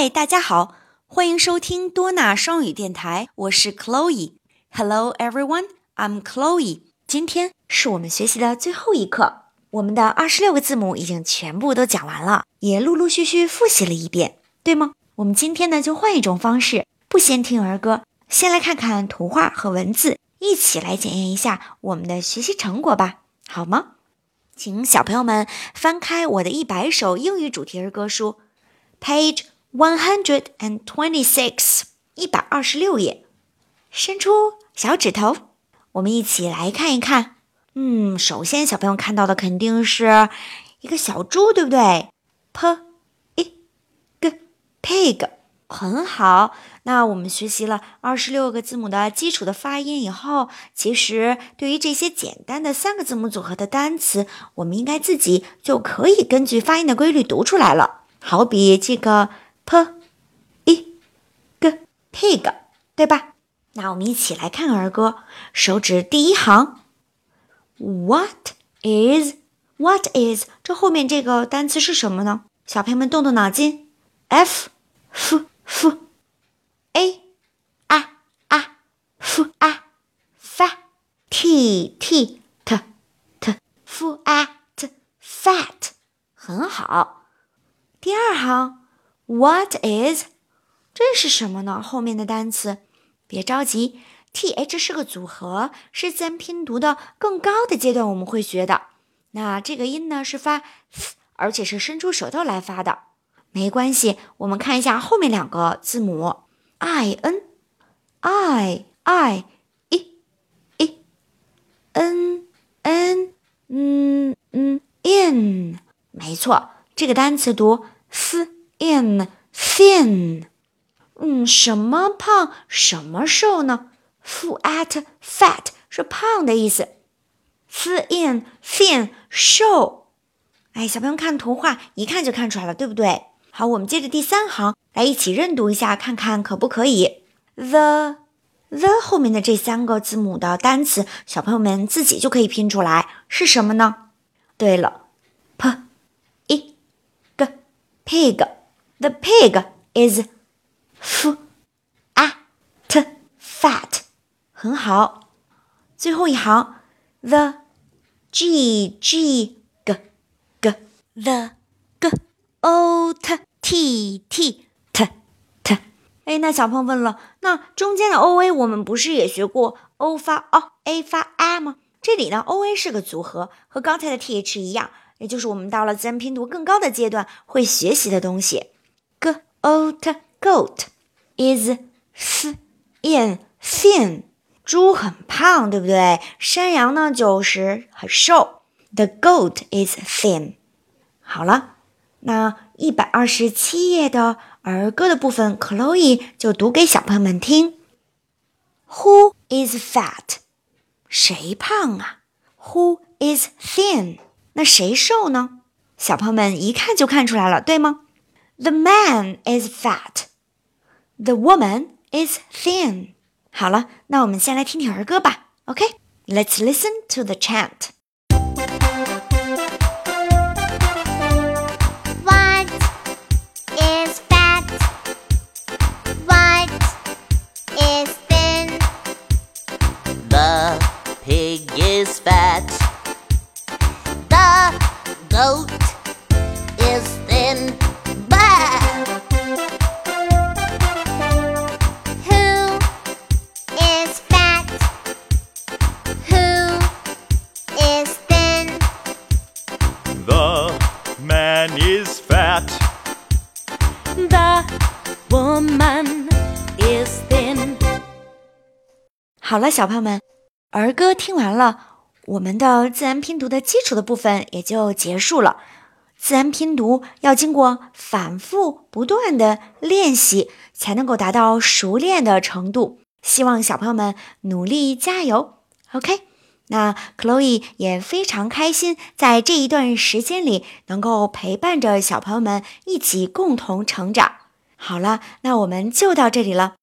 嗨，大家好，欢迎收听多纳双语电台，我是 Chloe。Hello everyone, I'm Chloe。今天是我们学习的最后一课，我们的二十六个字母已经全部都讲完了，也陆陆续续复习了一遍，对吗？我们今天呢就换一种方式，不先听儿歌，先来看看图画和文字，一起来检验一下我们的学习成果吧，好吗？请小朋友们翻开我的一百首英语主题儿歌书，Page one hundred and twenty-six，一百二十六页，伸出小指头，我们一起来看一看。嗯，首先小朋友看到的肯定是一个小猪，对不对？P i g pig，很好。那我们学习了二十六个字母的基础的发音以后，其实对于这些简单的三个字母组合的单词，我们应该自己就可以根据发音的规律读出来了。好比这个 p i g pig，对吧？那我们一起来看儿歌，手指第一行，What is What is 这后面这个单词是什么呢？小朋友们动动脑筋，f f f。a 啊啊 f 啊 fa t t t t f 啊 t fat 很好。第二行，what is 这是什么呢？后面的单词别着急，t h 是个组合，是自然拼读的更高的阶段我们会学的。那这个音呢是发，而且是伸出舌头来发的，没关系。我们看一下后面两个字母。i n i i e e n n 嗯嗯 in 没错，这个单词读 s in thin。嗯，什么胖，什么瘦呢？fat fat 是胖的意思，f in thin 瘦。哎，小朋友看图画，一看就看出来了，对不对？好，我们接着第三行来一起认读一下，看看可不可以。the the 后面的这三个字母的单词，小朋友们自己就可以拼出来，是什么呢？对了，p i g pig。The pig is f a t fat。很好。最后一行，the g g g g the g o t t t t t，哎，那小朋友问了，那中间的 o a 我们不是也学过 o 发 o，a 发 a 吗？这里呢，o a 是个组合，和刚才的 t h 一样，也就是我们到了自然拼读更高的阶段会学习的东西。G o t goat is f in thin，猪很胖，对不对？山羊呢就是很瘦。The goat is thin。好了。那一百二十七页的儿歌的部分，Chloe 就读给小朋友们听。Who is fat？谁胖啊？Who is thin？那谁瘦呢？小朋友们一看就看出来了，对吗 ？The man is fat. The woman is thin. 好了，那我们先来听听儿歌吧。OK，Let's listen to the chant. is fat. The goat is thin. Man is fat. The woman is thin. 好了，小朋友们，儿歌听完了。我们的自然拼读的基础的部分也就结束了。自然拼读要经过反复不断的练习，才能够达到熟练的程度。希望小朋友们努力加油。OK，那 Chloe 也非常开心，在这一段时间里能够陪伴着小朋友们一起共同成长。好了，那我们就到这里了。